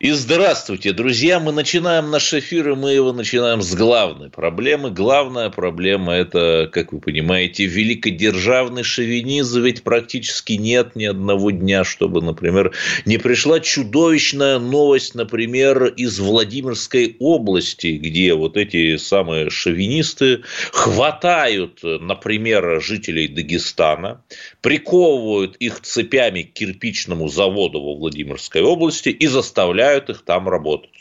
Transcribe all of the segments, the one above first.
И здравствуйте, друзья! Мы начинаем наш эфир, и мы его начинаем с главной проблемы. Главная проблема – это, как вы понимаете, великодержавный шовинизм. Ведь практически нет ни одного дня, чтобы, например, не пришла чудовищная новость, например, из Владимирской области, где вот эти самые шовинисты хватают, например, жителей Дагестана, приковывают их цепями к кирпичному заводу во Владимирской области и заставляют заставляют их там работать.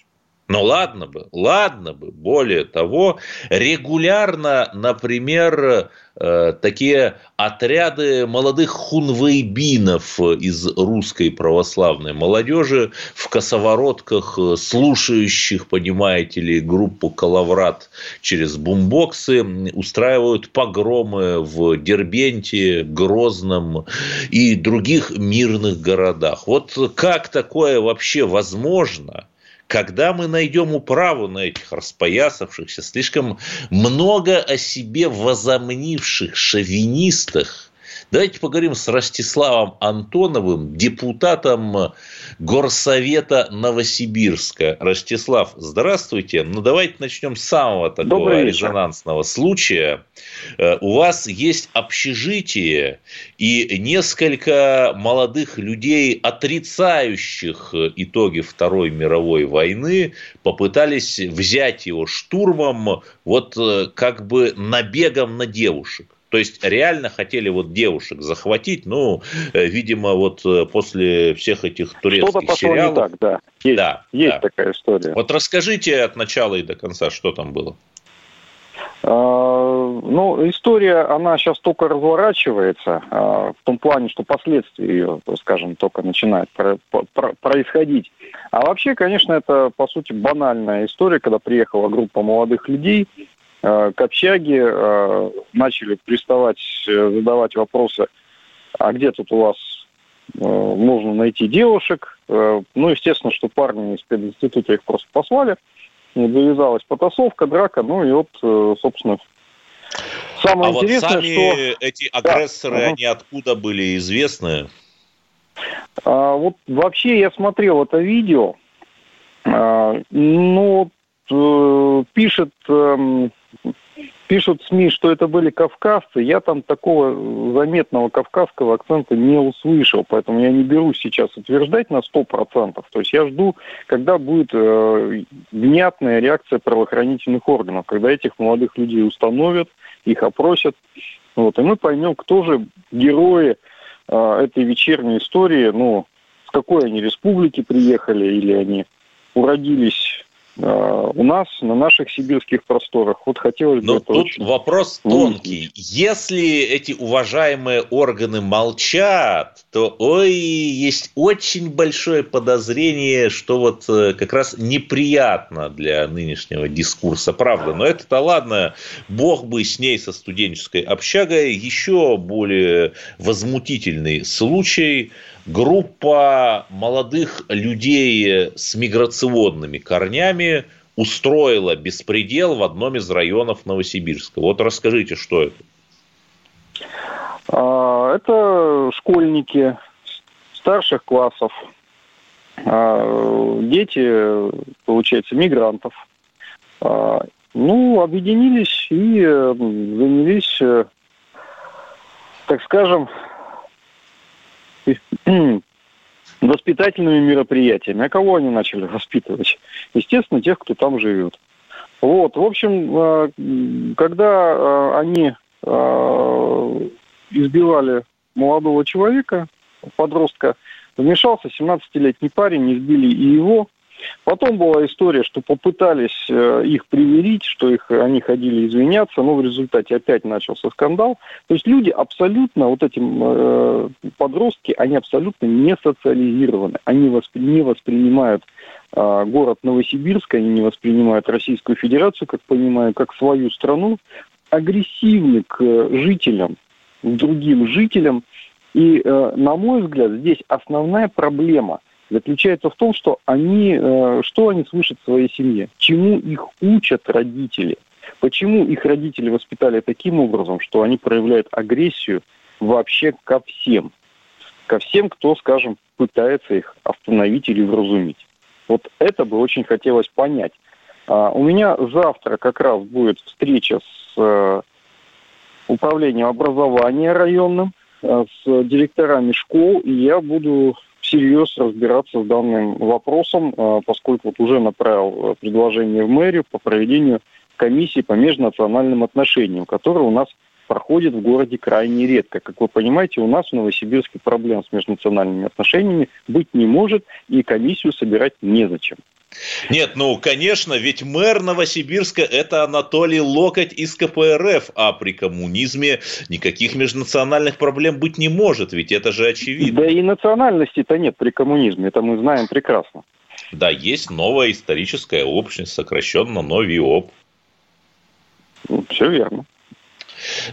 Но ладно бы, ладно бы. Более того, регулярно, например, э, такие отряды молодых хунвейбинов из русской православной молодежи в косоворотках, слушающих, понимаете ли, группу «Калаврат» через бумбоксы, устраивают погромы в Дербенте, Грозном и других мирных городах. Вот как такое вообще возможно – когда мы найдем управу на этих распоясавшихся, слишком много о себе возомнивших шовинистах, Давайте поговорим с Ростиславом Антоновым, депутатом Горсовета Новосибирска. Ростислав, здравствуйте. Ну, давайте начнем с самого такого резонансного случая. Э, у вас есть общежитие и несколько молодых людей, отрицающих итоги Второй мировой войны, попытались взять его штурмом, вот э, как бы набегом на девушек. То есть реально хотели вот девушек захватить, ну, э, видимо, вот э, после всех этих турецких Что-то пошло сериалов. не так, да. Есть, да, есть да. такая история. Вот расскажите от начала и до конца, что там было. А, ну, история, она сейчас только разворачивается, а, в том плане, что последствия ее, скажем, только начинают происходить. А вообще, конечно, это, по сути, банальная история, когда приехала группа молодых людей, к общаге, э, начали приставать, э, задавать вопросы, а где тут у вас нужно найти девушек. Ну, естественно, что парни из пединститута их просто послали. Завязалась потасовка, драка, ну и вот, собственно, самое а интересное, вот сами что... эти агрессоры, да. они откуда были известны? А, вот вообще я смотрел это видео. А, ну, пишет эм, Пишут СМИ, что это были кавказцы. Я там такого заметного кавказского акцента не услышал, поэтому я не берусь сейчас утверждать на 100%. То есть я жду, когда будет э, внятная реакция правоохранительных органов, когда этих молодых людей установят, их опросят. Вот, и мы поймем, кто же герои э, этой вечерней истории, ну, с какой они республики приехали, или они уродились у нас, на наших сибирских просторах. Вот хотелось бы... Но тут очень... вопрос тонкий. Если эти уважаемые органы молчат, то, ой, есть очень большое подозрение, что вот э, как раз неприятно для нынешнего дискурса, правда. Но это-то ладно, бог бы с ней, со студенческой общагой. Еще более возмутительный случай – группа молодых людей с миграционными корнями устроила беспредел в одном из районов Новосибирска. Вот расскажите, что это? А, это школьники старших классов, а, дети, получается, мигрантов. А, ну, объединились и занялись, э, так скажем, воспитательными мероприятиями. А кого они начали воспитывать? Естественно, тех, кто там живет. Вот, в общем, э, когда э, они э, избивали молодого человека, подростка, вмешался 17-летний парень, избили и его, Потом была история, что попытались э, их примирить, что их, они ходили извиняться, но в результате опять начался скандал. То есть люди абсолютно, вот эти э, подростки, они абсолютно не социализированы, они воспри, не воспринимают э, город Новосибирск, они не воспринимают Российскую Федерацию, как понимаю, как свою страну, агрессивны к жителям, к другим жителям, И, э, на мой взгляд, здесь основная проблема заключается в том, что они, э, что они слышат в своей семье, чему их учат родители, почему их родители воспитали таким образом, что они проявляют агрессию вообще ко всем, ко всем, кто, скажем, пытается их остановить или вразумить. Вот это бы очень хотелось понять. А, у меня завтра как раз будет встреча с э, управлением образования районным, э, с директорами школ, и я буду всерьез разбираться с данным вопросом, э, поскольку вот уже направил предложение в мэрию по проведению комиссии по межнациональным отношениям, которая у нас проходит в городе крайне редко. Как вы понимаете, у нас в Новосибирске проблем с межнациональными отношениями быть не может, и комиссию собирать незачем. Нет, ну, конечно, ведь мэр Новосибирска – это Анатолий Локоть из КПРФ, а при коммунизме никаких межнациональных проблем быть не может, ведь это же очевидно. Да и национальности-то нет при коммунизме, это мы знаем прекрасно. Да, есть новая историческая общность, сокращенно НОВИОП. Ну, все верно.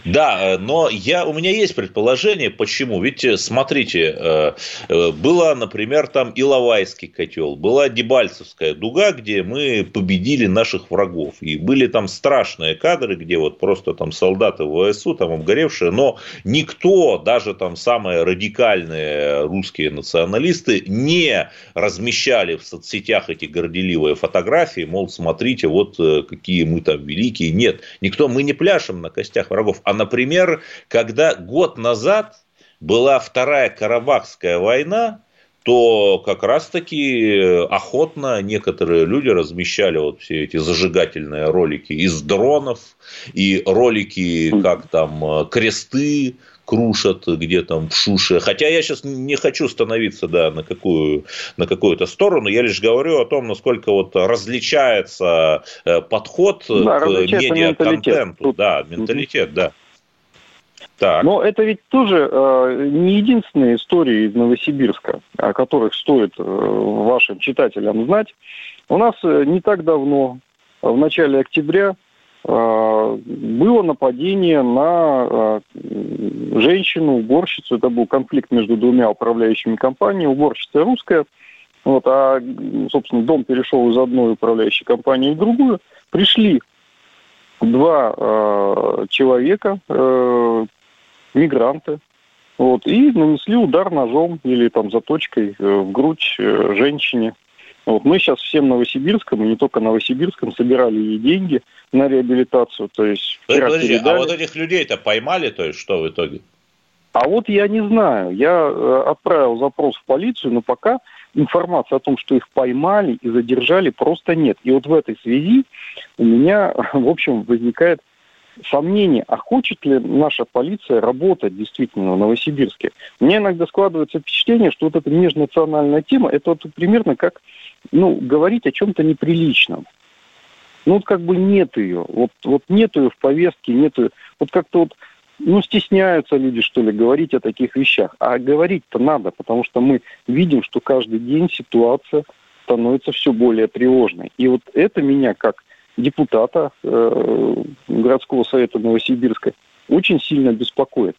Да, э, но я, у меня есть предположение, почему. Ведь, э, смотрите, э, была, например, там Иловайский котел, была Дебальцевская дуга, где мы победили наших врагов. И были там страшные кадры, где вот просто там солдаты ВСУ, там обгоревшие, но никто, даже там самые радикальные русские националисты, не размещали в соцсетях эти горделивые фотографии, мол, смотрите, вот какие мы там великие. Нет, никто, мы не пляшем на костях врагов. А, например, когда год назад была Вторая Карабахская война, то как раз-таки охотно некоторые люди размещали вот все эти зажигательные ролики из дронов и ролики, как там э, кресты крушат где там в Шуше. Хотя я сейчас не хочу становиться да, на, какую, на какую-то сторону, я лишь говорю о том, насколько вот различается э, подход да, к медиа-контенту. Да, менталитет, да. Так. Но это ведь тоже э, не единственные истории из Новосибирска, о которых стоит э, вашим читателям знать. У нас э, не так давно, в начале октября, было нападение на э, женщину, уборщицу. Это был конфликт между двумя управляющими компаниями. Уборщица русская. Вот, а, собственно, дом перешел из одной управляющей компании в другую. Пришли два э, человека, э, мигранты, вот, и нанесли удар ножом или там заточкой э, в грудь э, женщине. Вот мы сейчас всем Новосибирском, и не только Новосибирском, собирали ей деньги на реабилитацию. То есть, Подожди, а вот этих людей-то поймали, то есть что в итоге? А вот я не знаю. Я э, отправил запрос в полицию, но пока информации о том, что их поймали и задержали, просто нет. И вот в этой связи у меня, в общем, возникает сомнение, а хочет ли наша полиция работать действительно в Новосибирске. Мне иногда складывается впечатление, что вот эта межнациональная тема, это вот примерно как ну, говорить о чем-то неприличном. Ну, вот как бы нет ее. Вот, вот нет ее в повестке, нет ее. Вот как-то вот, ну, стесняются люди, что ли, говорить о таких вещах. А говорить-то надо, потому что мы видим, что каждый день ситуация становится все более тревожной. И вот это меня, как депутата э, городского совета Новосибирска, очень сильно беспокоит.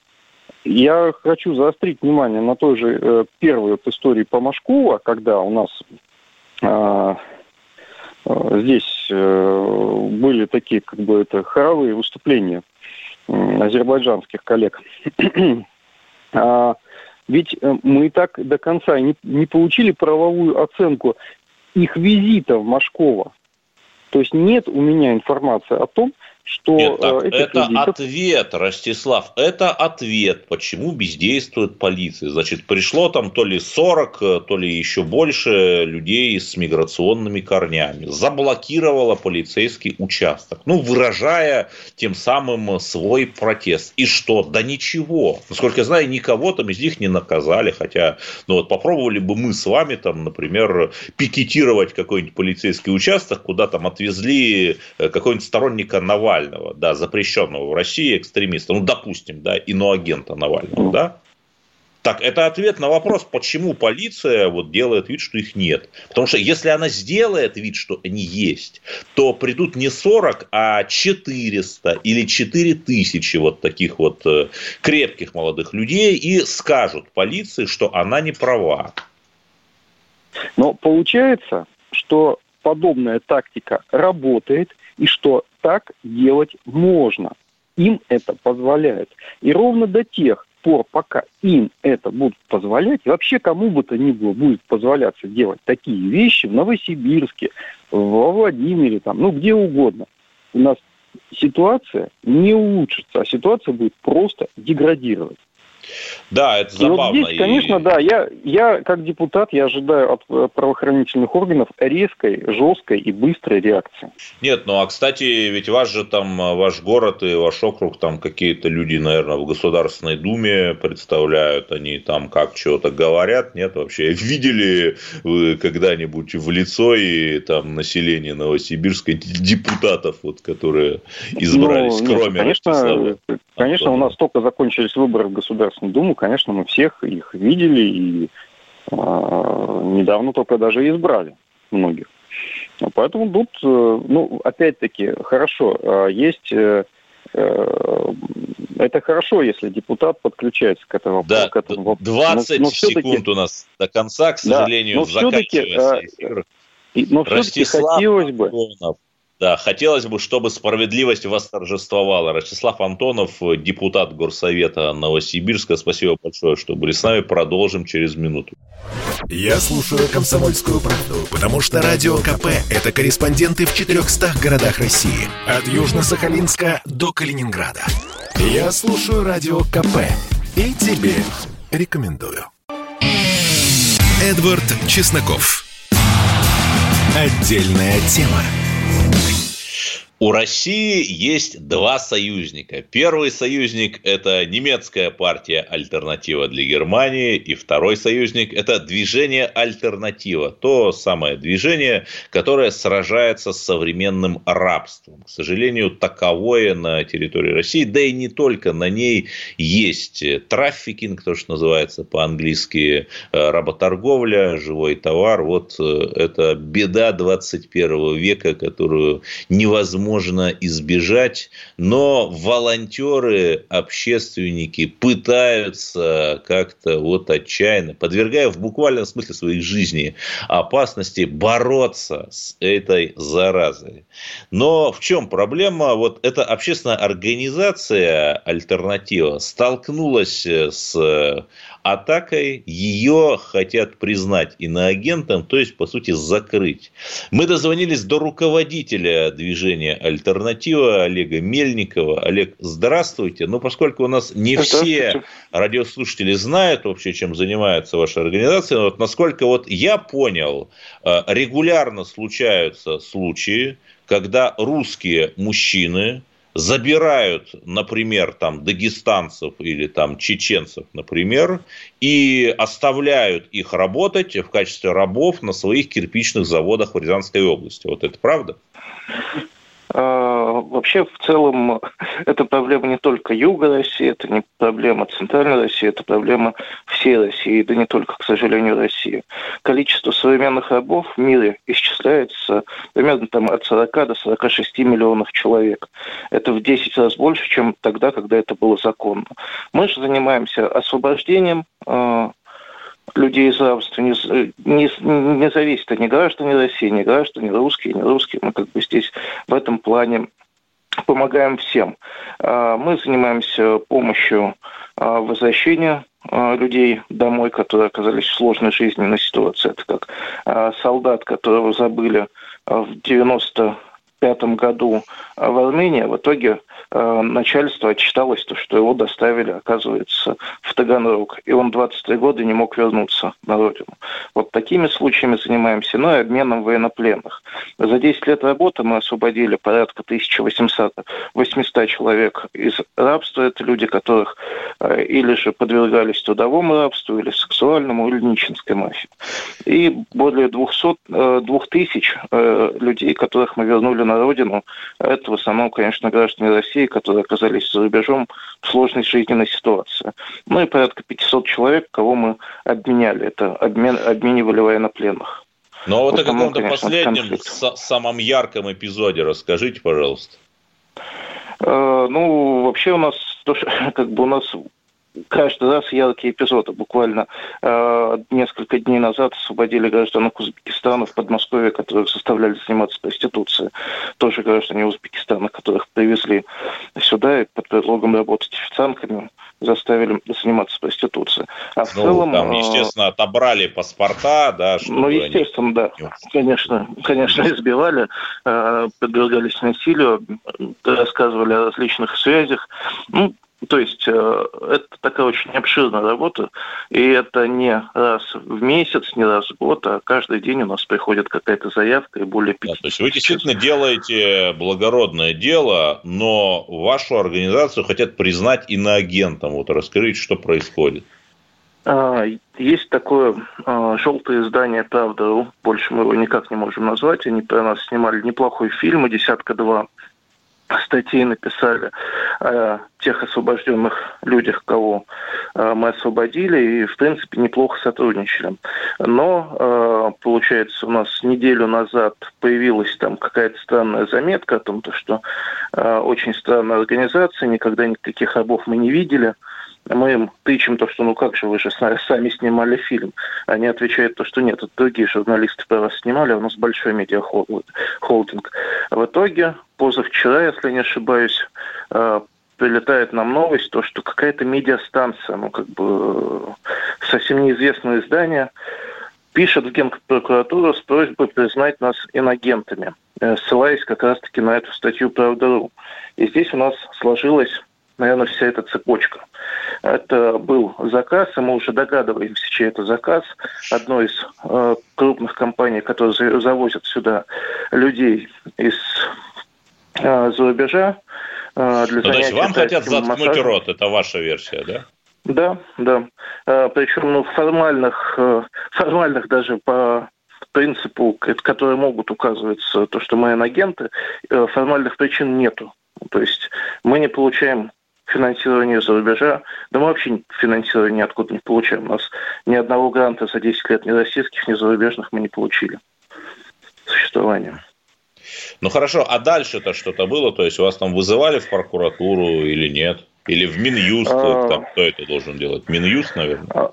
Я хочу заострить внимание на той же э, первой вот истории по Машкова, когда у нас э, э, здесь э, были такие как бы это хоровые выступления э, азербайджанских коллег. а, ведь э, мы так до конца не, не получили правовую оценку их визита в Машково. То есть нет у меня информации о том, что Нет, так, э, это кредитов... ответ, Ростислав, это ответ, почему бездействует полиция. Значит, пришло там то ли 40, э, то ли еще больше людей с миграционными корнями. Заблокировала полицейский участок, ну, выражая тем самым свой протест. И что? Да ничего. Насколько я знаю, никого там из них не наказали, хотя, ну вот попробовали бы мы с вами там, например, пикетировать какой-нибудь полицейский участок, куда там отвезли э, какой-нибудь сторонника Навального, Навального, да, запрещенного в России экстремиста, ну, допустим, да, иноагента Навального, да, Так, это ответ на вопрос, почему полиция вот делает вид, что их нет. Потому что если она сделает вид, что они есть, то придут не 40, а 400 или 4000 вот таких вот э, крепких молодых людей и скажут полиции, что она не права. Но получается, что подобная тактика работает и что так делать можно. Им это позволяет. И ровно до тех пор, пока им это будут позволять, и вообще кому бы то ни было будет позволяться делать такие вещи в Новосибирске, во Владимире, там, ну где угодно, у нас ситуация не улучшится, а ситуация будет просто деградировать. Да, это забавно. И вот здесь, конечно, да, я, я как депутат, я ожидаю от э, правоохранительных органов резкой, жесткой и быстрой реакции. Нет, ну а кстати, ведь ваш же там, э, ваш город и ваш округ, там какие-то люди, наверное, в Государственной Думе представляют, они там как чего-то говорят, нет вообще? Видели вы когда-нибудь в лицо и там население Новосибирска депутатов, вот, которые избрались, ну, кроме... Нет, конечно, конечно, у нас только закончились выборы в Государственную Государственную Думу, конечно, мы всех их видели и э, недавно только даже избрали многих. Поэтому тут, э, ну, опять-таки, хорошо, а, есть э, э, это хорошо, если депутат подключается к этому, да, к этому вопросу. 20 но, но секунд у нас до конца, к сожалению, да, но заканчивается эфир. Но все-таки хотелось бы... Антонов да, хотелось бы, чтобы справедливость восторжествовала. Ростислав Антонов, депутат Горсовета Новосибирска. Спасибо большое, что были с нами. Продолжим через минуту. Я слушаю «Комсомольскую правду», потому что «Радио КП» — это корреспонденты в 400 городах России. От Южно-Сахалинска до Калининграда. Я слушаю «Радио КП» и тебе рекомендую. Эдвард Чесноков. Отдельная тема. У России есть два союзника. Первый союзник – это немецкая партия «Альтернатива для Германии», и второй союзник – это движение «Альтернатива», то самое движение, которое сражается с современным рабством. К сожалению, таковое на территории России, да и не только на ней есть трафикинг, то, что называется по-английски э, работорговля, живой товар. Вот э, это беда 21 века, которую невозможно можно избежать, но волонтеры, общественники пытаются как-то вот отчаянно, подвергая в буквальном смысле своей жизни опасности, бороться с этой заразой. Но в чем проблема? Вот эта общественная организация «Альтернатива» столкнулась с атакой ее хотят признать иноагентом, то есть, по сути, закрыть. Мы дозвонились до руководителя движения «Альтернатива» Олега Мельникова. Олег, здравствуйте. Но поскольку у нас не все радиослушатели знают вообще, чем занимается ваша организация, вот насколько вот я понял, э, регулярно случаются случаи, когда русские мужчины забирают, например, там дагестанцев или там чеченцев, например, и оставляют их работать в качестве рабов на своих кирпичных заводах в Рязанской области. Вот это правда? А, вообще, в целом, это проблема не только Юга России, это не проблема Центральной России, это проблема всей России, да не только, к сожалению, России. Количество современных рабов в мире исчисляется примерно там, от 40 до 46 миллионов человек. Это в 10 раз больше, чем тогда, когда это было законно. Мы же занимаемся освобождением а, людей из рабства не, не, не зависит, ни граждане России, ни граждане русские, ни русские. Мы как бы здесь в этом плане помогаем всем. А, мы занимаемся помощью а, возвращения а, людей домой, которые оказались в сложной жизненной ситуации. Это как солдат, которого забыли в 95 году в Армении, в итоге Э, начальство отчиталось, то, что его доставили, оказывается, в Таганрог. И он 23 года не мог вернуться на родину. Вот такими случаями занимаемся. Ну и обменом военнопленных. За 10 лет работы мы освободили порядка 1800 800 человек из рабства. Это люди, которых э, или же подвергались трудовому рабству, или сексуальному, или нищенской мафии. И более 200, 2000 э, людей, которых мы вернули на родину. Это в основном, конечно, граждане России, которые оказались за рубежом в сложной жизненной ситуации. Ну и порядка 500 человек, кого мы обменяли. Это обмен, обменивали военнопленных. Ну а вот о каком-то последнем, самом ярком эпизоде расскажите, пожалуйста. Э, ну, вообще у нас, как бы у нас каждый раз яркие эпизоды. Буквально э, несколько дней назад освободили граждан Узбекистана в Подмосковье, которых заставляли заниматься проституцией. Тоже граждане Узбекистана, которых привезли сюда и под предлогом работать официантками заставили заниматься проституцией. А в ну, целом... Там, э, естественно, отобрали паспорта, да? Ну, естественно, да. Конечно, конечно, избивали, э, подвергались насилию, рассказывали о различных связях. Ну, то есть э, это такая очень обширная работа, и это не раз в месяц, не раз в год, а каждый день у нас приходит какая-то заявка и более 50. Да, то есть вы действительно делаете благородное дело, но вашу организацию хотят признать иноагентом. Вот расскажите, что происходит. А, есть такое а, желтое издание «Правда.ру», больше мы его никак не можем назвать. Они про нас снимали неплохой фильм «Десятка-два» статей написали о тех освобожденных людях, кого э, мы освободили, и, в принципе, неплохо сотрудничали. Но, э, получается, у нас неделю назад появилась там какая-то странная заметка о том, что э, очень странная организация, никогда никаких рабов мы не видели – мы им тычем то, что ну как же вы же сами снимали фильм. Они отвечают то, что нет, это другие журналисты про вас снимали, а у нас большой медиахолдинг. В итоге, позавчера, если не ошибаюсь, э, прилетает нам новость, то, что какая-то медиастанция, ну как бы совсем неизвестное издание, пишет в Генпрокуратуру с просьбой признать нас инагентами, э, ссылаясь как раз-таки на эту статью «Правда.ру». И здесь у нас сложилась наверное, вся эта цепочка. Это был заказ, и мы уже догадываемся, чей это заказ. Одной из э, крупных компаний, которые завозят сюда людей из э, за рубежа. Э, для ну, то есть вам хотят заткнуть массажем. рот, это ваша версия, да? Да, да. Э, причем ну, формальных, э, формальных даже по принципу, которые могут указывать то, что мы агенты, э, формальных причин нету. То есть мы не получаем финансирование за рубежа. Да мы вообще финансирование ниоткуда не получаем. У нас ни одного гранта за 10 лет ни российских, ни зарубежных мы не получили. Существование. Ну хорошо, а дальше-то что-то было? То есть вас там вызывали в прокуратуру или нет? Или в Минюст? А... Там, кто это должен делать? Минюст, наверное? А...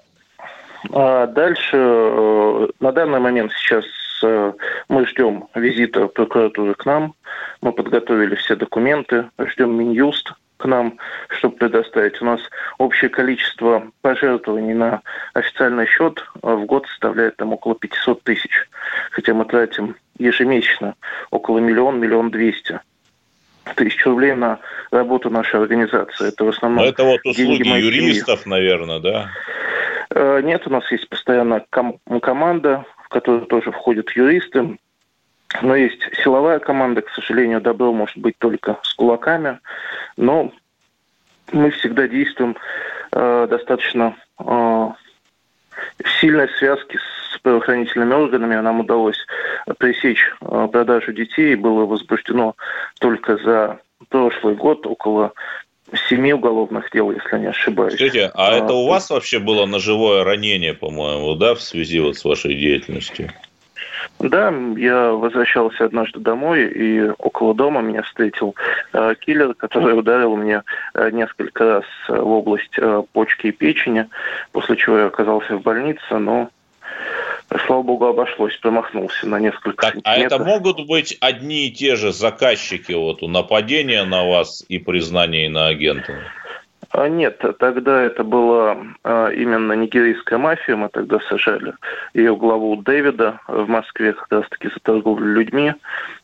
А дальше, э, на данный момент сейчас э, мы ждем визита прокуратуры к нам. Мы подготовили все документы, ждем Минюст к нам, чтобы предоставить. У нас общее количество пожертвований на официальный счет в год составляет там около 500 тысяч. Хотя мы тратим ежемесячно около миллион, миллион двести тысяч рублей на работу нашей организации. Это в основном... Но это вот услуги юристов, наверное, да? Э, нет, у нас есть постоянно ком- команда, в которую тоже входят юристы. Но есть силовая команда, к сожалению, добро может быть только с кулаками, но мы всегда действуем э, достаточно э, в сильной связке с правоохранительными органами. Нам удалось пресечь э, продажу детей. Было возбуждено только за прошлый год около семи уголовных дел, если не ошибаюсь. Скажите, а, а это у вас вообще было ножевое ранение, по-моему, да, в связи вот с вашей деятельностью? Да, я возвращался однажды домой, и около дома меня встретил э, киллер, который ударил мне э, несколько раз в область э, почки и печени, после чего я оказался в больнице, но слава богу, обошлось, промахнулся на несколько так, А это могут быть одни и те же заказчики вот, у нападения на вас и признания иноагентом? А нет, тогда это была а, именно нигерийская мафия. Мы тогда сажали ее главу Дэвида в Москве как раз-таки за торговлю людьми.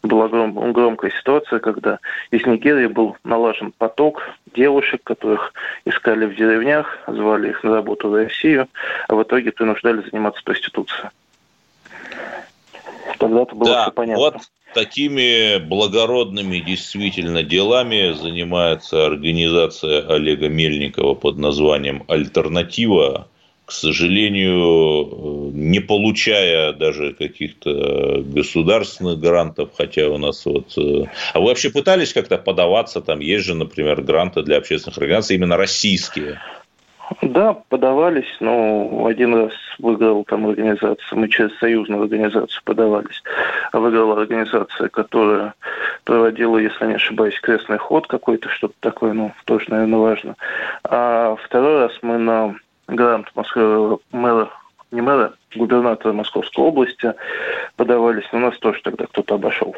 Была гром- громкая ситуация, когда из Нигерии был налажен поток девушек, которых искали в деревнях, звали их на работу в Россию, а в итоге принуждали заниматься проституцией. Тогда-то было да, все понятно. Вот такими благородными действительно делами занимается организация Олега Мельникова под названием «Альтернатива». К сожалению, не получая даже каких-то государственных грантов, хотя у нас вот... Э, а вы вообще пытались как-то подаваться? Там есть же, например, гранты для общественных организаций, именно российские. Да, подавались, но один раз выиграл там организация, мы через союзную организацию подавались, а выиграла организация, которая проводила, если не ошибаюсь, крестный ход какой-то, что-то такое, ну, тоже, наверное, важно. А второй раз мы на грант Москвы, мэра, не мэра, губернатора Московской области подавались, но нас тоже тогда кто-то обошел.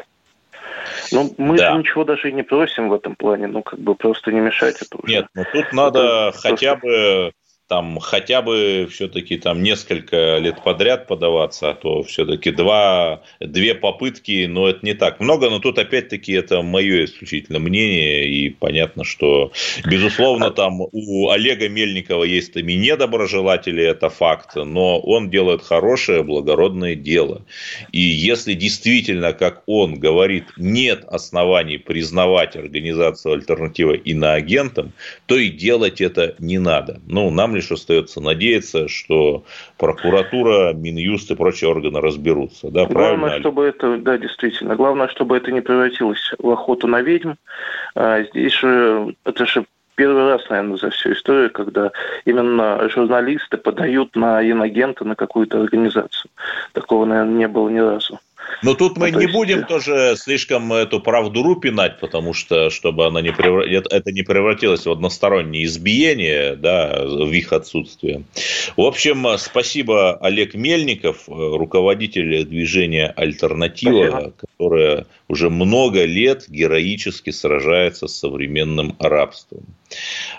Ну, мы да. ничего даже и не просим в этом плане, ну, как бы просто не мешать это уже. Нет, ну тут надо это хотя просто... бы там хотя бы все-таки там несколько лет подряд подаваться, а то все-таки два, две попытки, но это не так много, но тут опять-таки это мое исключительно мнение, и понятно, что безусловно там у Олега Мельникова есть там и недоброжелатели, это факт, но он делает хорошее, благородное дело. И если действительно, как он говорит, нет оснований признавать организацию альтернативы иноагентом, то и делать это не надо. Ну, нам лишь остается надеяться, что прокуратура, Минюст и прочие органы разберутся. Да, Главное, правильно? чтобы это, да, действительно, главное, чтобы это не превратилось в охоту на ведьм. А здесь же, это же первый раз, наверное, за всю историю, когда именно журналисты подают на инагента, на какую-то организацию. Такого, наверное, не было ни разу. Но тут мы ну, не есть... будем э, тоже слишком эту правду пинать, потому что, чтобы она не превра... это не превратилось в одностороннее избиение, да, в их отсутствие. В общем, спасибо Олег Мельников, руководитель движения «Альтернатива», спасибо. которое уже много лет героически сражается с современным рабством.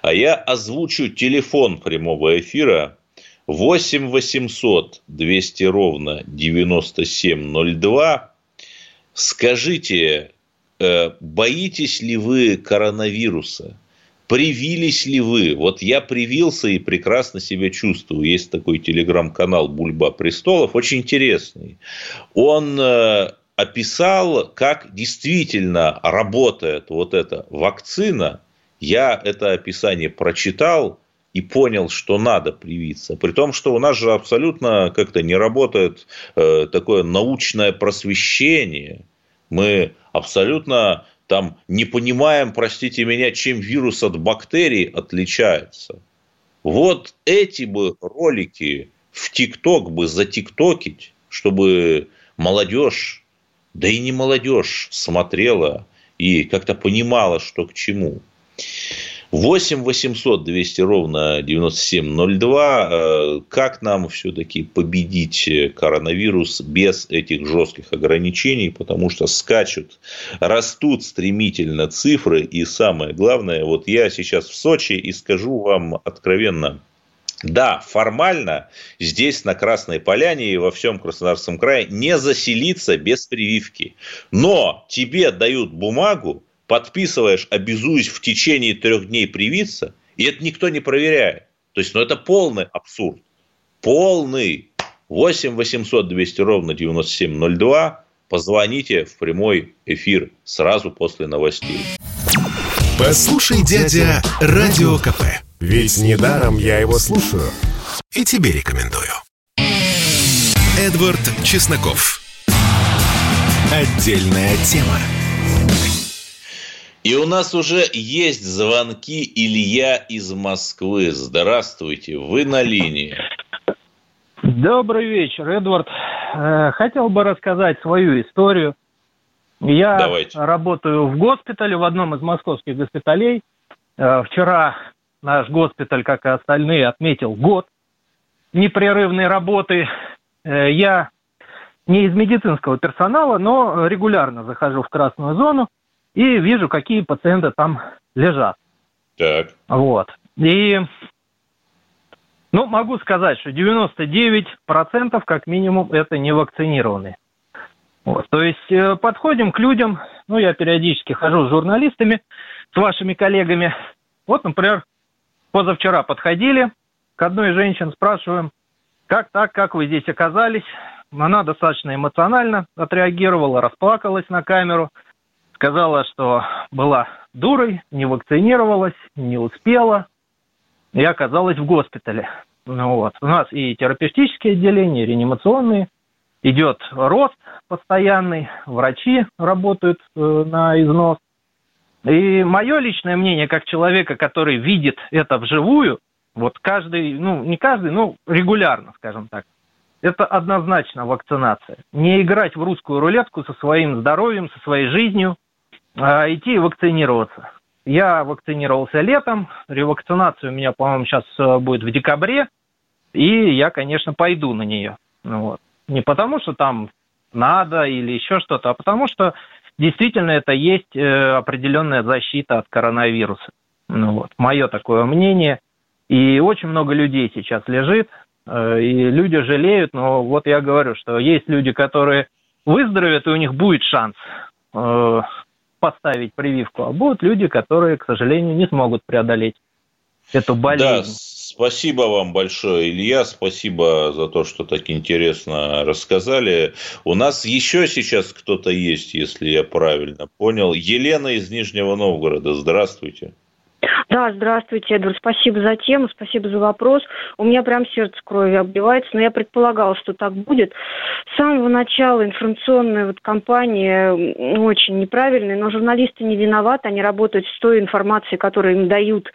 А я озвучу телефон прямого эфира 8 800 200 ровно 9702. Скажите, э, боитесь ли вы коронавируса? Привились ли вы? Вот я привился и прекрасно себя чувствую. Есть такой телеграм-канал Бульба Престолов, очень интересный. Он э, описал, как действительно работает вот эта вакцина. Я это описание прочитал – и понял, что надо привиться. При том, что у нас же абсолютно как-то не работает э, такое научное просвещение. Мы абсолютно там не понимаем, простите меня, чем вирус от бактерий отличается. Вот эти бы ролики в ТикТок бы затиктокить, чтобы молодежь, да и не молодежь, смотрела и как-то понимала, что к чему. 8 800 200 ровно 9702. Э, как нам все-таки победить коронавирус без этих жестких ограничений? Потому что скачут, растут стремительно цифры. И самое главное, вот я сейчас в Сочи и скажу вам откровенно, да, формально здесь на Красной Поляне и во всем Краснодарском крае не заселиться без прививки. Но тебе дают бумагу, подписываешь, обязуясь в течение трех дней привиться, и это никто не проверяет. То есть, ну, это полный абсурд. Полный. 8 800 200 ровно 9702. Позвоните в прямой эфир сразу после новостей. Послушай, дядя, Радио КП. Ведь недаром я его слушаю. И тебе рекомендую. Эдвард Чесноков. Отдельная тема. И у нас уже есть звонки Илья из Москвы. Здравствуйте, вы на линии. Добрый вечер, Эдвард. Э, хотел бы рассказать свою историю. Я Давайте. работаю в госпитале, в одном из московских госпиталей. Э, вчера наш госпиталь, как и остальные, отметил год непрерывной работы. Э, я не из медицинского персонала, но регулярно захожу в красную зону и вижу, какие пациенты там лежат. Так. Вот. И, ну, могу сказать, что 99% как минимум это не вакцинированные. Вот. То есть э, подходим к людям, ну, я периодически хожу с журналистами, с вашими коллегами. Вот, например, позавчера подходили к одной из женщин, спрашиваем, как так, как вы здесь оказались? Она достаточно эмоционально отреагировала, расплакалась на камеру – сказала, что была дурой, не вакцинировалась, не успела и оказалась в госпитале. Ну, вот. У нас и терапевтические отделения, и реанимационные. Идет рост постоянный, врачи работают э, на износ. И мое личное мнение, как человека, который видит это вживую, вот каждый, ну не каждый, ну регулярно, скажем так, это однозначно вакцинация. Не играть в русскую рулетку со своим здоровьем, со своей жизнью, идти и вакцинироваться. Я вакцинировался летом, ревакцинация у меня, по-моему, сейчас э, будет в декабре, и я, конечно, пойду на нее. Ну, вот. Не потому, что там надо или еще что-то, а потому что действительно это есть э, определенная защита от коронавируса. Ну, вот. Мое такое мнение. И очень много людей сейчас лежит, э, и люди жалеют, но вот я говорю, что есть люди, которые выздоровеют, и у них будет шанс поставить прививку, а будут люди, которые, к сожалению, не смогут преодолеть эту болезнь. Да, спасибо вам большое, Илья, спасибо за то, что так интересно рассказали. У нас еще сейчас кто-то есть, если я правильно понял. Елена из Нижнего Новгорода, здравствуйте. Да, здравствуйте, Эдвард. Спасибо за тему, спасибо за вопрос. У меня прям сердце кровью обливается, но я предполагала, что так будет. С самого начала информационная вот кампания очень неправильная, но журналисты не виноваты, они работают с той информацией, которую им дают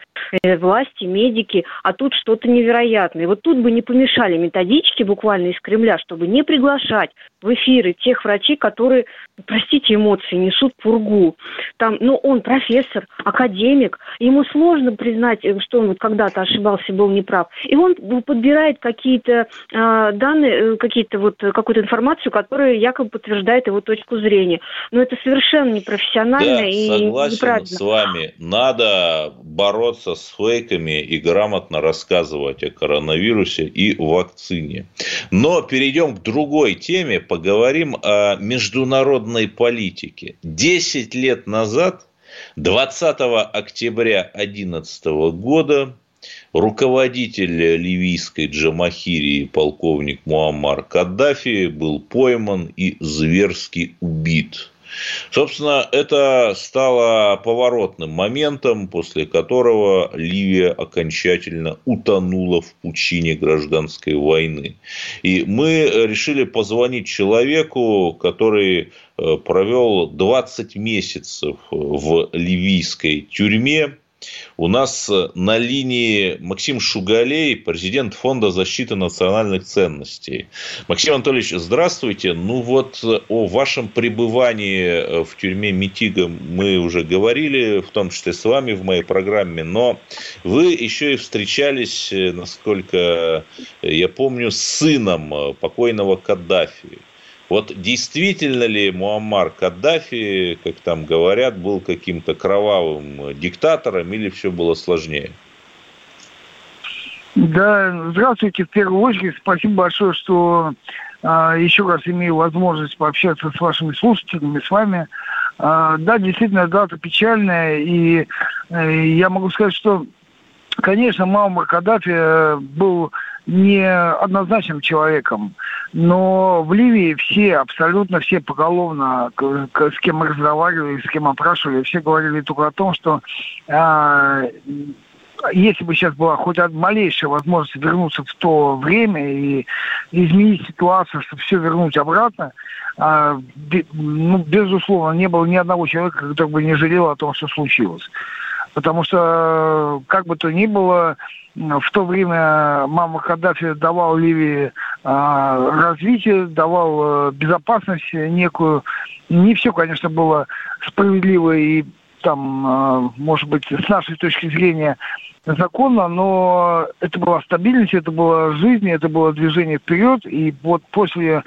власти, медики, а тут что-то невероятное. Вот тут бы не помешали методички буквально из Кремля, чтобы не приглашать в эфиры тех врачей, которые, простите, эмоции несут пургу. Там, ну, он профессор, академик, ему сложно признать, э, что он вот когда-то ошибался, был неправ. И он подбирает какие-то э, данные, какие-то вот какую-то информацию, которая якобы подтверждает его точку зрения. Но это совершенно непрофессионально да, и согласен неправильно. с вами. Надо бороться с фейками и грамотно рассказывать о коронавирусе и вакцине. Но перейдем к другой теме, поговорим о международной политике. Десять лет назад 20 октября 2011 года руководитель ливийской Джамахирии, полковник Муаммар Каддафи, был пойман и зверски убит. Собственно, это стало поворотным моментом, после которого Ливия окончательно утонула в пучине гражданской войны. И мы решили позвонить человеку, который э, провел 20 месяцев в ливийской тюрьме, у нас э, на линии Максим Шугалей, президент Фонда защиты национальных ценностей. Максим Анатольевич, здравствуйте. Ну вот э, о вашем пребывании э, в тюрьме Митига мы уже говорили, в том числе с вами в моей программе, но вы еще и встречались, насколько я помню, с сыном покойного Каддафи. Вот действительно ли Муаммар Каддафи, как там говорят, был каким-то кровавым диктатором или все было сложнее? Да, здравствуйте. В первую очередь, спасибо большое, что а, еще раз имею возможность пообщаться с вашими слушателями, с вами. А, да, действительно, дата печальная, и э, я могу сказать, что, конечно, Муаммар Каддафи э, был не однозначным человеком, но в Ливии все, абсолютно все поголовно, с кем мы разговаривали, с кем опрашивали, все говорили только о том, что а, если бы сейчас была хоть малейшая возможность вернуться в то время и изменить ситуацию, чтобы все вернуть обратно, а, ну, безусловно, не было ни одного человека, который бы не жалел о том, что случилось. Потому что, как бы то ни было, в то время мама Каддафи давал Ливии э, развитие, давал э, безопасность некую. Не все, конечно, было справедливо и там, э, может быть, с нашей точки зрения законно, но это была стабильность, это была жизнь, это было движение вперед. И вот после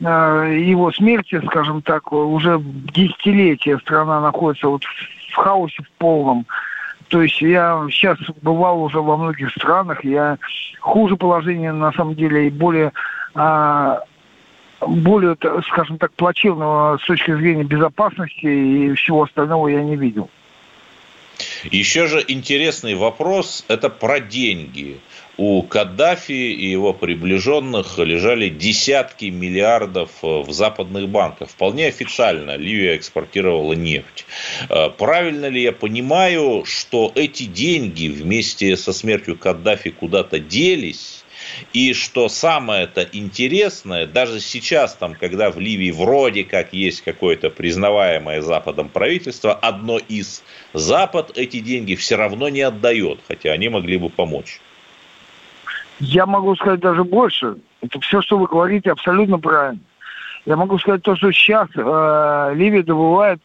э, его смерти, скажем так, уже десятилетия страна находится вот в хаосе в полном. То есть я сейчас бывал уже во многих странах, я хуже положения на самом деле и более а, более, скажем так, плачевного с точки зрения безопасности и всего остального я не видел. Еще же интересный вопрос – это про деньги у Каддафи и его приближенных лежали десятки миллиардов э, в западных банках. Вполне официально Ливия экспортировала нефть. Э, правильно ли я понимаю, что эти деньги вместе со смертью Каддафи куда-то делись, И что самое это интересное, даже сейчас, там, когда в Ливии вроде как есть какое-то признаваемое Западом правительство, одно из Запад эти деньги все равно не отдает, хотя они могли бы помочь. Я могу сказать даже больше. Это все, что вы говорите, абсолютно правильно. Я могу сказать то, что сейчас э, Ливия добывает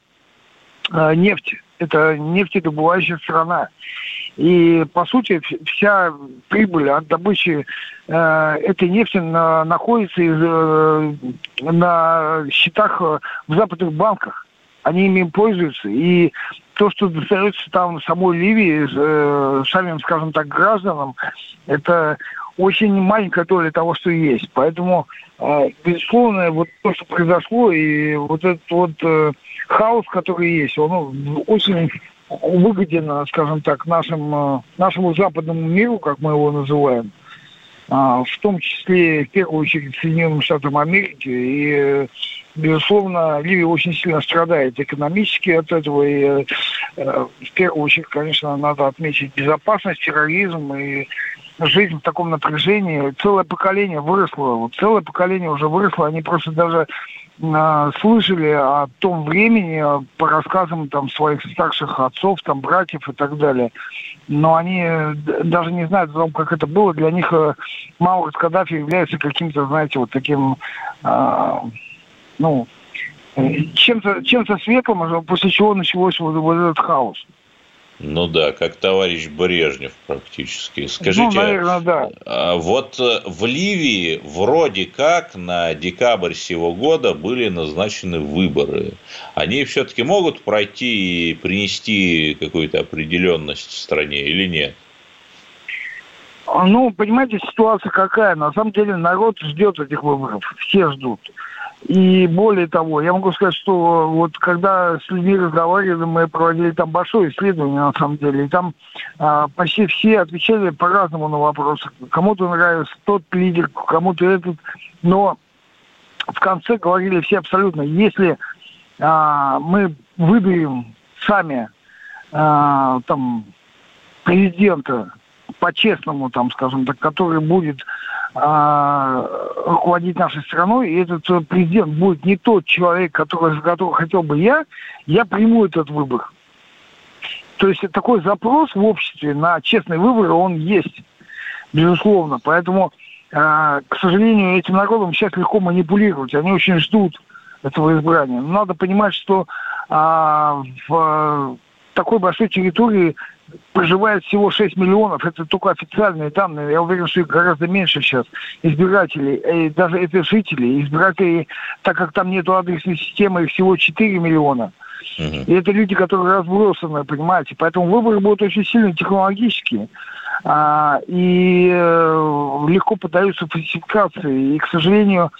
э, нефть. Это нефтедобывающая страна. И, по сути, вся прибыль от добычи э, этой нефти на, находится из, э, на счетах э, в западных банках. Они ими пользуются. И то, что достается там самой Ливии, э, самим, скажем так, гражданам, это очень маленькая доля того, что есть. Поэтому, э, безусловно, вот то, что произошло, и вот этот вот э, хаос, который есть, он очень выгоден, скажем так, нашим, э, нашему западному миру, как мы его называем, а, в том числе, в первую очередь, Соединенным Штатам Америки. И, безусловно, Ливия очень сильно страдает экономически от этого. И, в первую очередь, конечно, надо отметить безопасность, терроризм и жизнь в таком напряжении. Целое поколение выросло, вот целое поколение уже выросло, они просто даже э, слышали о том времени по рассказам там своих старших отцов, там братьев и так далее. Но они даже не знают о том, как это было. Для них э, Маур Каддафи является каким-то, знаете, вот таким, э, ну, чем-то чем светлым, после чего началось вот, вот этот хаос. Ну да, как товарищ Брежнев практически. Скажите, ну, наверное, да. А вот э, в Ливии вроде как на декабрь сего года были назначены выборы. Они все-таки могут пройти и принести какую-то определенность в стране или нет? Ну, понимаете, ситуация какая? На самом деле народ ждет этих выборов. Все ждут. И более того, я могу сказать, что вот когда с людьми разговаривали, мы проводили там большое исследование на самом деле, и там а, почти все отвечали по-разному на вопросы. Кому-то нравится тот лидер, кому-то этот, но в конце говорили все абсолютно, если а, мы выберем сами а, там президента по-честному, там, скажем так, который будет руководить нашей страной, и этот э, президент будет не тот человек, который, за которого хотел бы я, я приму этот выбор. То есть такой запрос в обществе на честный выбор, он есть, безусловно. Поэтому, э, к сожалению, этим народом сейчас легко манипулировать. Они очень ждут этого избрания. Но надо понимать, что э, в такой большой территории проживает всего 6 миллионов, это только официальные данные, я уверен, что их гораздо меньше сейчас избирателей, и даже это жители, избирателей, так как там нет адресной системы, их всего 4 миллиона. И это люди, которые разбросаны, понимаете, поэтому выборы будут очень сильно технологические а, и э, легко поддаются фальсификации. И, к сожалению,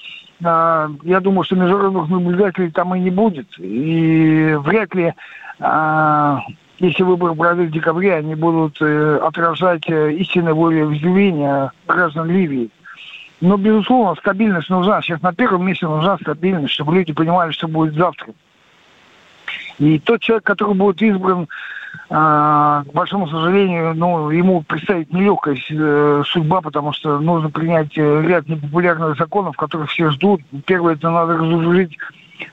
а, я думаю, что международных наблюдателей там и не будет. И вряд ли а, если выборы пройдут в декабре, они будут э, отражать э, истинное волеизъявление граждан Ливии. Но, безусловно, стабильность нужна. Сейчас на первом месте нужна стабильность, чтобы люди понимали, что будет завтра. И тот человек, который будет избран, э, к большому сожалению, ну, ему представить нелегкая э, судьба, потому что нужно принять ряд непопулярных законов, которых все ждут. Первое, это надо разоружить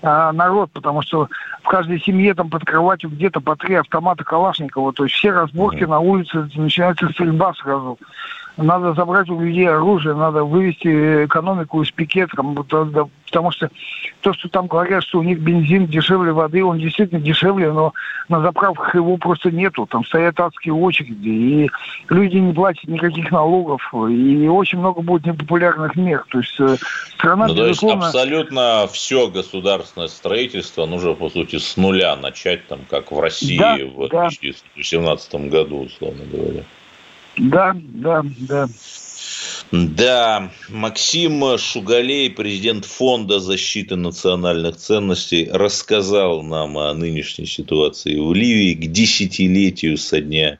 а, народ, потому что в каждой семье там под кроватью где-то по три автомата Калашникова, то есть все разборки mm-hmm. на улице, начинается стрельба сразу. Надо забрать у людей оружие, надо вывести экономику из пикет, потому что то, что там говорят, что у них бензин дешевле воды, он действительно дешевле, но на заправках его просто нету. Там стоят адские очереди, и люди не платят никаких налогов, и очень много будет непопулярных мер. То есть э, страна, ну, безусловно... То есть абсолютно все государственное строительство нужно, по сути, с нуля начать, там, как в России да, в да. 2017 году, условно говоря. Да, да, да. Да, Максим Шугалей, президент Фонда защиты национальных ценностей, рассказал нам о нынешней ситуации в Ливии к десятилетию со дня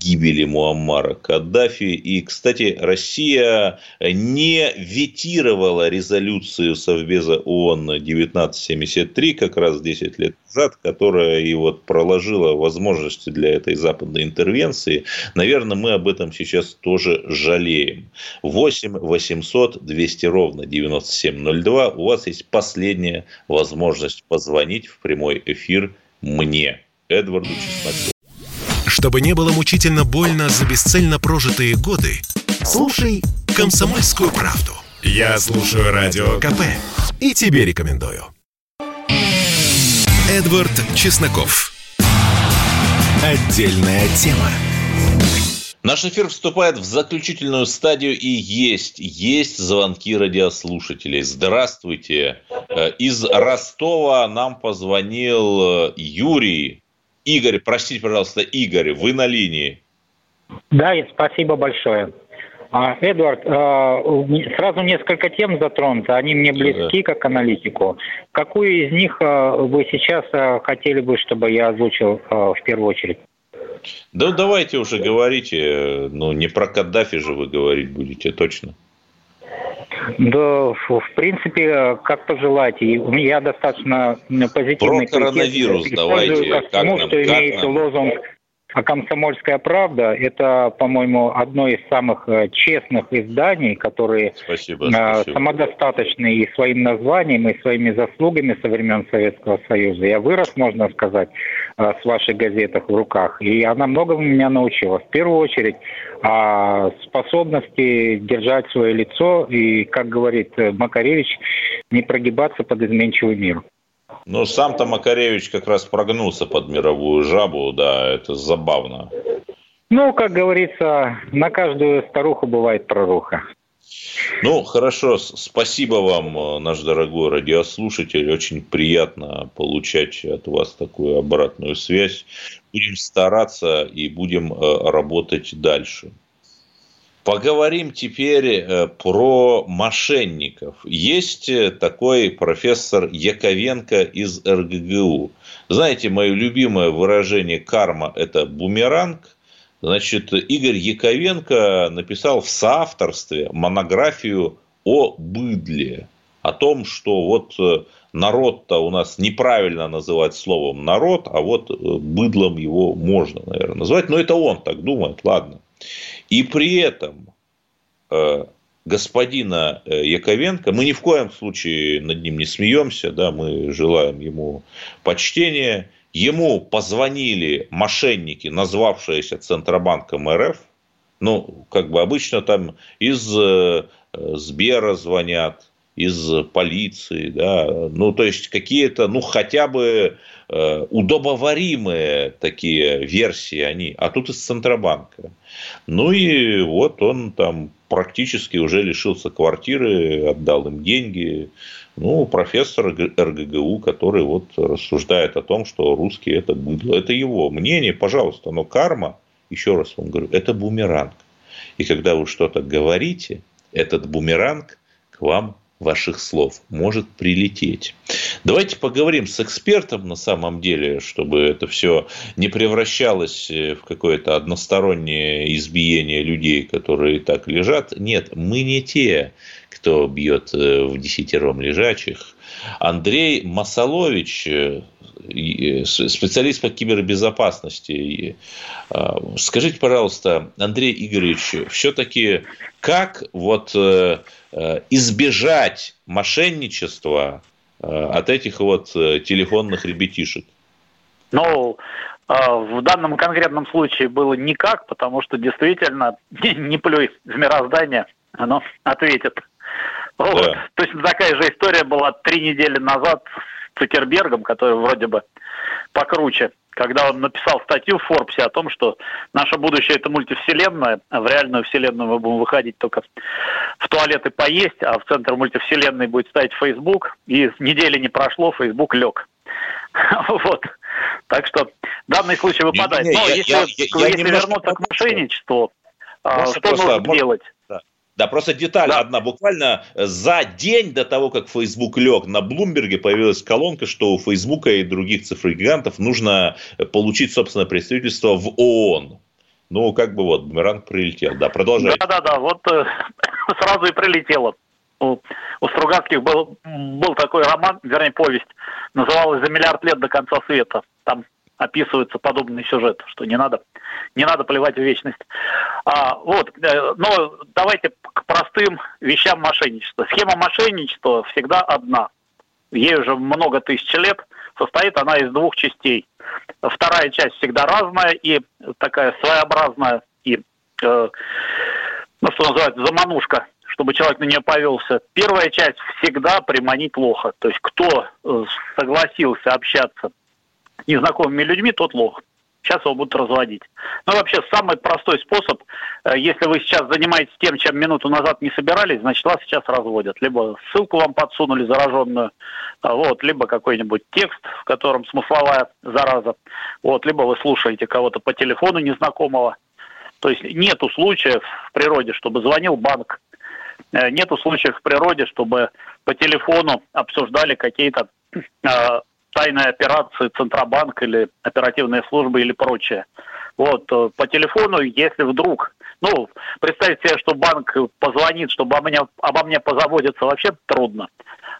гибели Муаммара Каддафи. И, кстати, Россия не ветировала резолюцию Совбеза ООН 1973, как раз 10 лет назад, которая и вот проложила возможности для этой западной интервенции. Наверное, мы об этом сейчас тоже жалеем. 8 800 200 ровно 9702. У вас есть последняя возможность позвонить в прямой эфир мне, Эдварду Чеснокову. Чтобы не было мучительно больно за бесцельно прожитые годы, слушай «Комсомольскую правду». Я слушаю Радио КП и тебе рекомендую. Эдвард Чесноков. Отдельная тема. Наш эфир вступает в заключительную стадию и есть, есть звонки радиослушателей. Здравствуйте. Э, из Ростова нам позвонил э, Юрий. Игорь, простите, пожалуйста, Игорь, вы на линии. Да, спасибо большое. А, Эдвард, а, сразу несколько тем затронуто, они мне близки как аналитику. Какую из них а, вы сейчас хотели бы, чтобы я озвучил в первую очередь? Да давайте уже говорите, ну не про Каддафи же вы говорить будете, точно. Да, в принципе, как пожелаете. Я достаточно позитивный. Про коронавирус давайте. Как тому, нам, что имеется нам? лозунг а «Комсомольская правда» – это, по-моему, одно из самых э, честных изданий, которые спасибо, э, спасибо. самодостаточны и своим названием, и своими заслугами со времен Советского Союза. Я вырос, можно сказать, э, с вашей газетах в руках, и она многому меня научила. В первую очередь, способности держать свое лицо и, как говорит Макаревич, не прогибаться под изменчивый мир. Ну, сам-то Макаревич как раз прогнулся под мировую жабу, да, это забавно. Ну, как говорится, на каждую старуху бывает проруха. Ну, хорошо, спасибо вам, э, наш дорогой радиослушатель. Очень приятно получать от вас такую обратную связь. Будем стараться и будем э, работать дальше. Поговорим теперь э, про мошенников. Есть э, такой профессор Яковенко из РГГУ. Знаете, мое любимое выражение «карма» – это бумеранг. Значит, Игорь Яковенко написал в соавторстве монографию о быдле. О том, что вот э, народ-то у нас неправильно называть словом народ, а вот быдлом его можно, наверное, назвать. Но это он так думает, ладно. И при этом э, господина э, Яковенко, мы ни в коем случае над ним не смеемся, да, мы желаем ему почтения. Ему позвонили мошенники, назвавшиеся Центробанком РФ. Ну, как бы обычно там из э, Сбера звонят, из полиции, да, ну, то есть какие-то, ну, хотя бы э, удобоваримые такие версии они, а тут из Центробанка. Ну и вот он там практически уже лишился квартиры, отдал им деньги. Ну, профессор РГГУ, который вот рассуждает о том, что русские это быдло. Это его мнение, пожалуйста, но карма, еще раз вам говорю, это бумеранг. И когда вы что-то говорите, этот бумеранг к вам ваших слов может прилететь. Давайте поговорим с экспертом на самом деле, чтобы это все не превращалось э, в какое-то одностороннее избиение людей, которые так лежат. Нет, мы не те, кто бьет э, в десятером лежачих. Андрей Масолович, э, специалист по кибербезопасности. Скажите, пожалуйста, Андрей Игоревич, все-таки как вот Э, избежать мошенничества э, от этих вот э, телефонных ребятишек? Ну, в данном конкретном случае было никак, потому что действительно не плюй в мироздание, оно ответит. Да. Вот. То есть такая же история была три недели назад Цукербергом, который вроде бы покруче когда он написал статью в Forbes о том, что наше будущее это мультивселенная, а в реальную вселенную мы будем выходить только в туалет и поесть, а в центр мультивселенной будет стоять Facebook, и недели не прошло, Facebook лег. Вот. Так что данный случай выпадает. Не, не, Но я, если, я, я, если я вернуться к мошенничеству, а, что нужно делать? Да, просто деталь да. одна. Буквально за день до того, как Facebook лег, на Блумберге появилась колонка, что у Facebook и других цифровых гигантов нужно получить собственное представительство в ООН. ну, как бы вот, бумеранг прилетел. Да, продолжай. Да-да-да, вот э, сразу и прилетело. У, у Стругацких был, был такой роман, вернее, повесть, называлась «За миллиард лет до конца света». Там описывается подобный сюжет, что не надо, не надо плевать в вечность. А, вот, э, но давайте к простым вещам мошенничества. Схема мошенничества всегда одна. Ей уже много тысяч лет. Состоит она из двух частей. Вторая часть всегда разная и такая своеобразная и, э, ну, что называется, заманушка чтобы человек на нее повелся. Первая часть всегда приманить лоха. То есть кто э, согласился общаться незнакомыми людьми, тот лох. Сейчас его будут разводить. Ну, вообще, самый простой способ, э, если вы сейчас занимаетесь тем, чем минуту назад не собирались, значит, вас сейчас разводят. Либо ссылку вам подсунули зараженную, а, вот, либо какой-нибудь текст, в котором смысловая зараза, вот, либо вы слушаете кого-то по телефону незнакомого. То есть нету случаев в природе, чтобы звонил банк, э, нету случаев в природе, чтобы по телефону обсуждали какие-то э, тайные операции Центробанк или оперативные службы или прочее. Вот, э, по телефону, если вдруг, ну, представьте себе, что банк позвонит, чтобы обо мне, обо мне позаботиться, вообще трудно.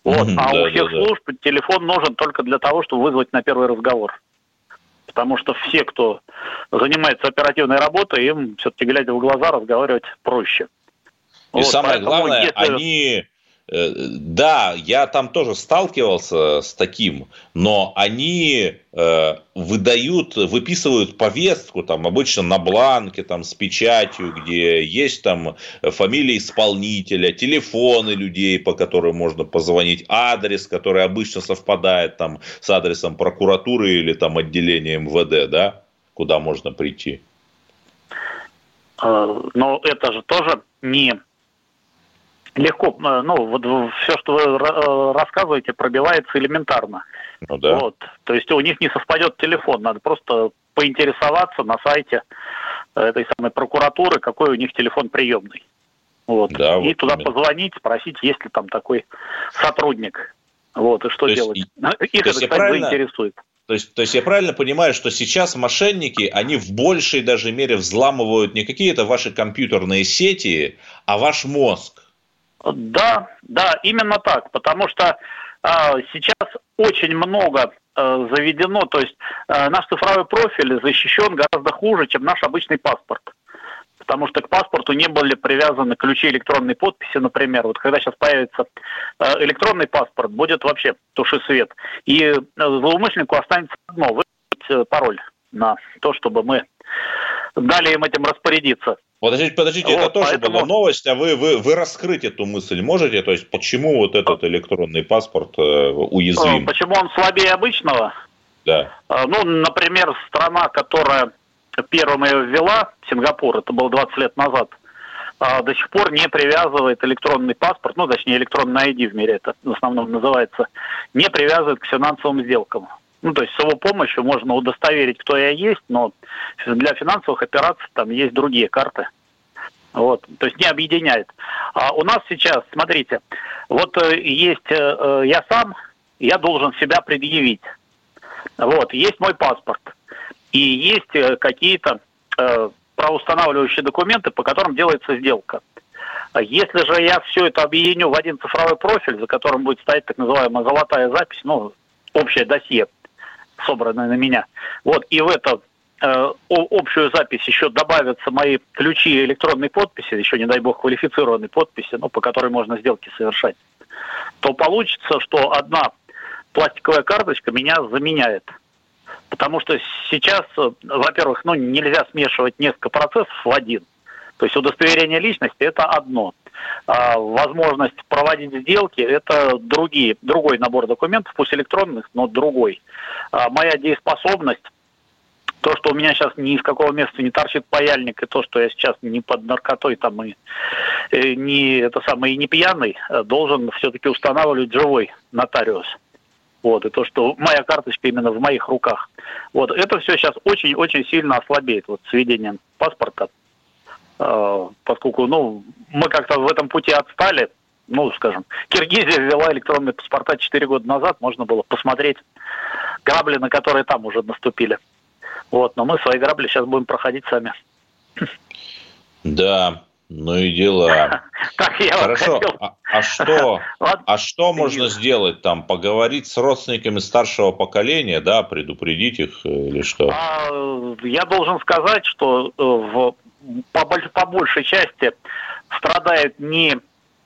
Вот, mm-hmm, а да, у всех да, служб телефон нужен только для того, чтобы вызвать на первый разговор. Потому что все, кто занимается оперативной работой, им все-таки глядя в глаза разговаривать проще. И вот, самое главное, если... они да, я там тоже сталкивался с таким, но они э, выдают, выписывают повестку, там обычно на бланке, там с печатью, где есть там фамилия исполнителя, телефоны людей, по которым можно позвонить, адрес, который обычно совпадает там с адресом прокуратуры или там отделения МВД, да, куда можно прийти. Э, но это же тоже не легко, э, ну, вот все, что вы э, рассказываете, пробивается элементарно. Ну да. Вот. То есть у них не совпадет телефон, надо просто поинтересоваться на сайте этой самой прокуратуры, какой у них телефон приемный. Вот. Да, и вот туда именно. позвонить, спросить, есть ли там такой сотрудник. Вот, и что то делать. Есть, Их это, кстати, правильно... заинтересует. То есть, то есть я правильно понимаю, что сейчас мошенники, они в большей даже мере взламывают не какие-то ваши компьютерные сети, а ваш мозг. Да, да, именно так, потому что э, сейчас очень много э, заведено, то есть э, наш цифровой профиль защищен гораздо хуже, чем наш обычный паспорт. Потому что к паспорту не были привязаны ключи электронной подписи, например. Вот когда сейчас появится э, электронный паспорт, будет вообще туши свет. И э, злоумышленнику останется одно, выбрать э, пароль на то, чтобы мы дали им этим распорядиться. Подождите, подождите, вот, это тоже поэтому... была новость, а вы, вы, вы раскрыть эту мысль можете? То есть, почему вот этот электронный паспорт э, уязвим? Почему он слабее обычного? Да. А, ну, например, страна, которая первым ее ввела, Сингапур, это было 20 лет назад, а, до сих пор не привязывает электронный паспорт, ну, точнее, электронный ID в мире это в основном называется, не привязывает к финансовым сделкам. Ну, то есть с его помощью можно удостоверить, кто я есть, но для финансовых операций там есть другие карты. Вот, то есть не объединяет. А у нас сейчас, смотрите, вот э, есть э, э, я сам, я должен себя предъявить. Вот, есть мой паспорт. И есть какие-то правоустанавливающие документы, по которым делается сделка. Если же я все это объединю в один цифровой профиль, за которым будет стоять так называемая золотая запись, ну, общее досье, собранное на меня. Вот, и в эту э, общую запись еще добавятся мои ключи электронной подписи, еще, не дай бог, квалифицированной подписи, ну, по которой можно сделки совершать, то получится, что одна пластиковая карточка меня заменяет. Потому что сейчас, э, во-первых, ну, нельзя смешивать несколько процессов в один. То есть удостоверение личности – это одно – возможность проводить сделки, это другие, другой набор документов, пусть электронных, но другой. А, моя дееспособность, то, что у меня сейчас ни из какого места не торчит паяльник, и то, что я сейчас не под наркотой там и, и не это самое и не пьяный, э, должен все-таки устанавливать живой нотариус. Вот, и то, что моя карточка именно в моих руках. Вот, это все сейчас очень-очень сильно ослабеет вот, с введением паспорта. Э, поскольку ну, мы как-то в этом пути отстали. Ну, скажем, Киргизия ввела электронные паспорта 4 года назад, можно было посмотреть грабли, на которые там уже наступили. Вот, но мы свои грабли сейчас будем проходить сами. Да, ну и дела. Так я Хорошо, а, а что, а что можно сделать там? Поговорить с родственниками старшего поколения, да, предупредить их э, или что? А, я должен сказать, что э, в, по, по большей части страдает не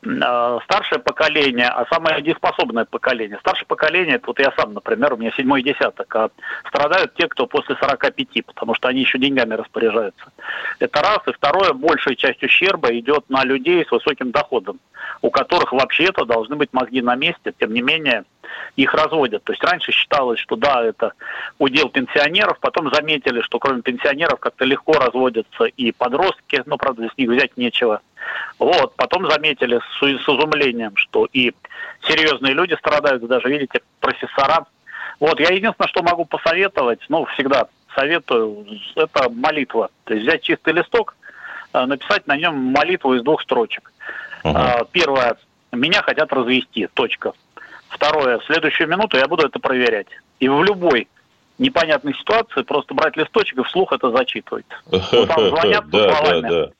старшее поколение, а самое дееспособное поколение. Старшее поколение, это вот я сам, например, у меня седьмой десяток, а страдают те, кто после 45, потому что они еще деньгами распоряжаются. Это раз. И второе, большая часть ущерба идет на людей с высоким доходом, у которых вообще-то должны быть мозги на месте, тем не менее их разводят. То есть раньше считалось, что да, это удел пенсионеров, потом заметили, что кроме пенсионеров как-то легко разводятся и подростки, но, правда, с них взять нечего. Вот, потом заметили с, с изумлением, что и серьезные люди страдают, даже, видите, профессора. Вот, я единственное, что могу посоветовать, ну, всегда советую, это молитва. То есть взять чистый листок, э, написать на нем молитву из двух строчек. Uh-huh. Первое, меня хотят развести, точка. Второе, в следующую минуту я буду это проверять. И в любой непонятной ситуации просто брать листочек и вслух это зачитывать. Вот там звонят со словами.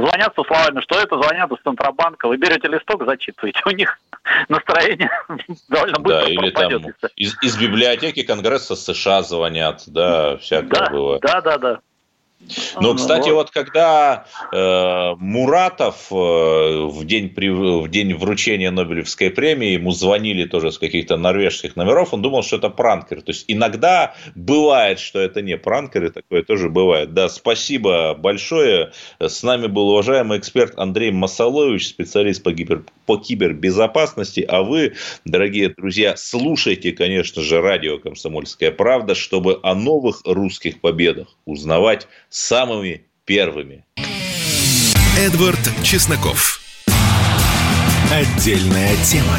Звонят со словами, что это звонят из Центробанка. Вы берете листок, зачитываете. У них настроение довольно быстро да, или пропадет. Там из, из библиотеки Конгресса США звонят, да, всякое да, было. Да, да, да. Ну, ну, кстати, вот когда э, Муратов э, в, день при, в день вручения Нобелевской премии ему звонили тоже с каких-то норвежских номеров, он думал, что это пранкер. То есть иногда бывает, что это не пранкеры, такое тоже бывает. Да, спасибо большое. С нами был уважаемый эксперт Андрей Масалович, специалист по, гипер, по кибербезопасности. А вы, дорогие друзья, слушайте, конечно же, радио «Комсомольская правда», чтобы о новых русских победах узнавать самыми первыми. Эдвард Чесноков. Отдельная тема.